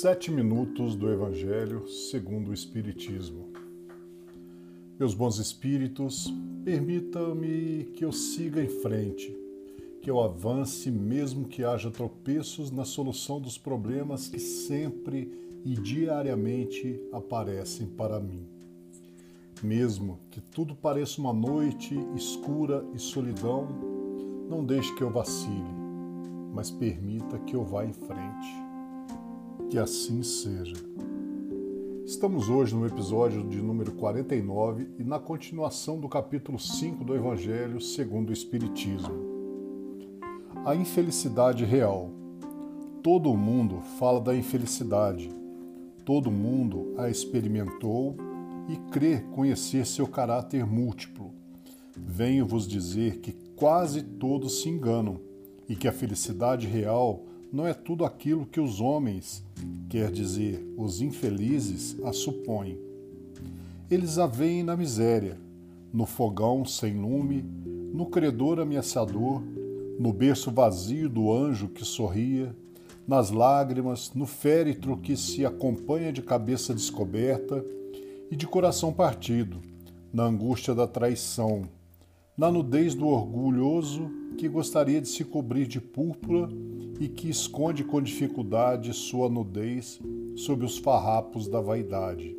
Sete minutos do Evangelho segundo o Espiritismo. Meus bons espíritos, permitam-me que eu siga em frente, que eu avance mesmo que haja tropeços na solução dos problemas que sempre e diariamente aparecem para mim. Mesmo que tudo pareça uma noite escura e solidão, não deixe que eu vacile, mas permita que eu vá em frente que assim seja. Estamos hoje no episódio de número 49 e na continuação do capítulo 5 do Evangelho segundo o Espiritismo. A infelicidade real. Todo mundo fala da infelicidade. Todo mundo a experimentou e crê conhecer seu caráter múltiplo. Venho vos dizer que quase todos se enganam e que a felicidade real não é tudo aquilo que os homens, quer dizer, os infelizes, a supõem. Eles a veem na miséria, no fogão sem lume, no credor ameaçador, no berço vazio do anjo que sorria, nas lágrimas, no féretro que se acompanha de cabeça descoberta e de coração partido, na angústia da traição, na nudez do orgulhoso que gostaria de se cobrir de púrpura e que esconde com dificuldade sua nudez sob os farrapos da vaidade.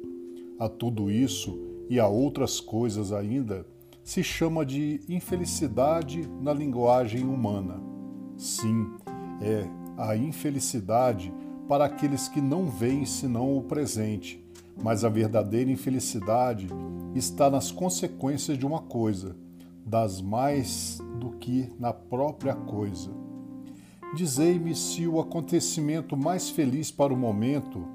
A tudo isso e a outras coisas ainda se chama de infelicidade na linguagem humana. Sim, é a infelicidade para aqueles que não veem senão o presente, mas a verdadeira infelicidade está nas consequências de uma coisa, das mais do que na própria coisa. Dizei-me se o acontecimento mais feliz para o momento,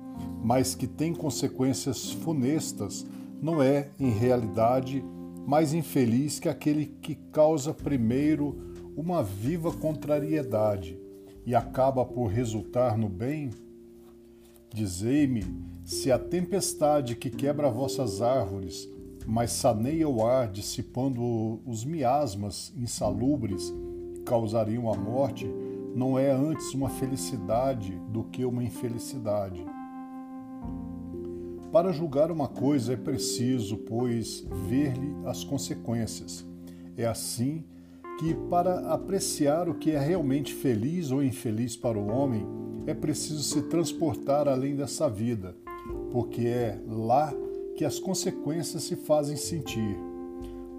mas que tem consequências funestas, não é, em realidade, mais infeliz que aquele que causa primeiro uma viva contrariedade e acaba por resultar no bem? Dizei-me se a tempestade que quebra vossas árvores, mas saneia o ar, dissipando os miasmas insalubres causariam a morte, não é antes uma felicidade do que uma infelicidade. Para julgar uma coisa é preciso, pois, ver-lhe as consequências. É assim que, para apreciar o que é realmente feliz ou infeliz para o homem, é preciso se transportar além dessa vida, porque é lá que as consequências se fazem sentir.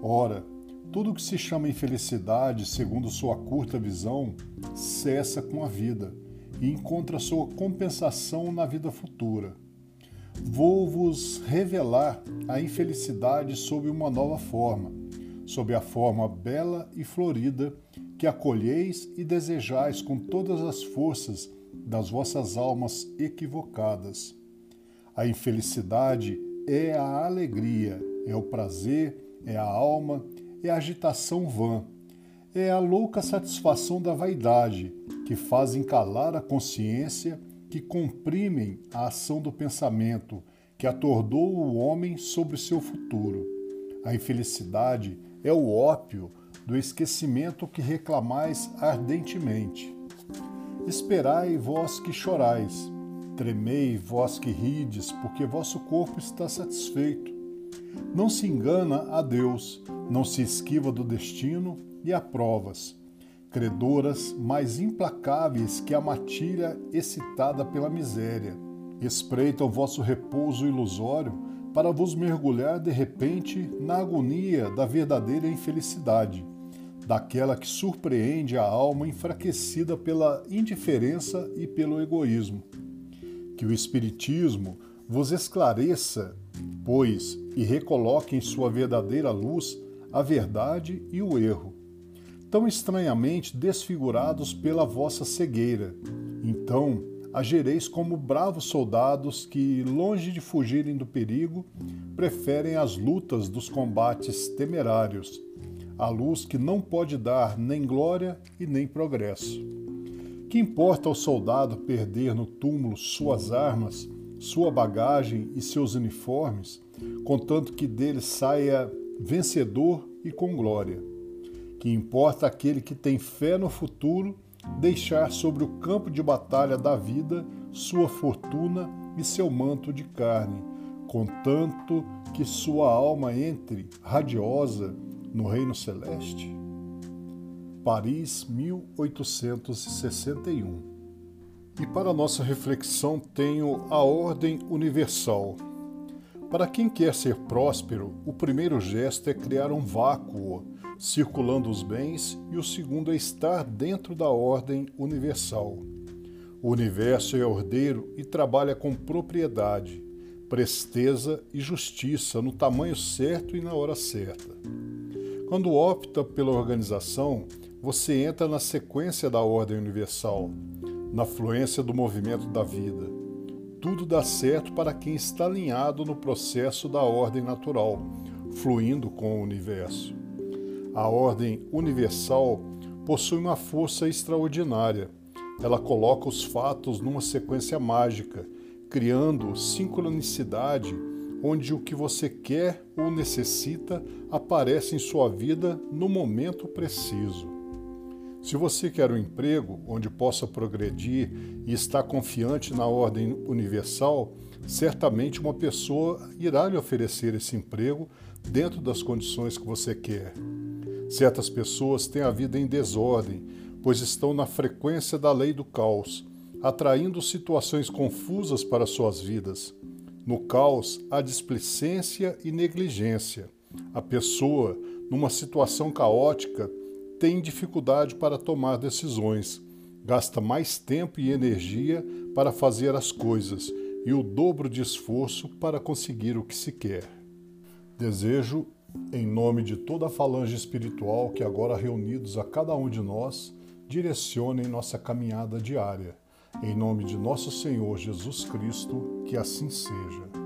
Ora, tudo que se chama infelicidade, segundo sua curta visão, cessa com a vida e encontra sua compensação na vida futura. Vou-vos revelar a infelicidade sob uma nova forma, sob a forma bela e florida que acolheis e desejais com todas as forças das vossas almas equivocadas. A infelicidade é a alegria, é o prazer, é a alma, é a agitação vã, é a louca satisfação da vaidade, que fazem calar a consciência, que comprimem a ação do pensamento, que atordou o homem sobre seu futuro. A infelicidade é o ópio do esquecimento que reclamais ardentemente. Esperai vós que chorais, tremei vós que rides, porque vosso corpo está satisfeito. Não se engana a Deus, não se esquiva do destino e a provas, credoras mais implacáveis que a matilha excitada pela miséria. Espreita o vosso repouso ilusório para vos mergulhar de repente na agonia da verdadeira infelicidade, daquela que surpreende a alma enfraquecida pela indiferença e pelo egoísmo. Que o Espiritismo vos esclareça, pois, e recoloque em sua verdadeira luz a verdade e o erro, tão estranhamente desfigurados pela vossa cegueira. Então, agereis como bravos soldados que, longe de fugirem do perigo, preferem as lutas dos combates temerários, a luz que não pode dar nem glória e nem progresso. Que importa ao soldado perder no túmulo suas armas, sua bagagem e seus uniformes, contanto que dele saia vencedor e com glória. Que importa aquele que tem fé no futuro deixar sobre o campo de batalha da vida sua fortuna e seu manto de carne, contanto que sua alma entre radiosa no reino celeste? Paris, 1861. E para nossa reflexão tenho a ordem universal. Para quem quer ser próspero, o primeiro gesto é criar um vácuo, circulando os bens, e o segundo é estar dentro da ordem universal. O universo é ordeiro e trabalha com propriedade, presteza e justiça no tamanho certo e na hora certa. Quando opta pela organização, você entra na sequência da ordem universal, na fluência do movimento da vida. Tudo dá certo para quem está alinhado no processo da ordem natural, fluindo com o universo. A ordem universal possui uma força extraordinária. Ela coloca os fatos numa sequência mágica, criando sincronicidade onde o que você quer ou necessita aparece em sua vida no momento preciso. Se você quer um emprego onde possa progredir e está confiante na ordem universal, certamente uma pessoa irá lhe oferecer esse emprego dentro das condições que você quer. Certas pessoas têm a vida em desordem, pois estão na frequência da lei do caos, atraindo situações confusas para suas vidas. No caos há displicência e negligência. A pessoa, numa situação caótica, tem dificuldade para tomar decisões, gasta mais tempo e energia para fazer as coisas e o dobro de esforço para conseguir o que se quer. Desejo, em nome de toda a falange espiritual que agora reunidos a cada um de nós, direcionem nossa caminhada diária. Em nome de nosso Senhor Jesus Cristo, que assim seja.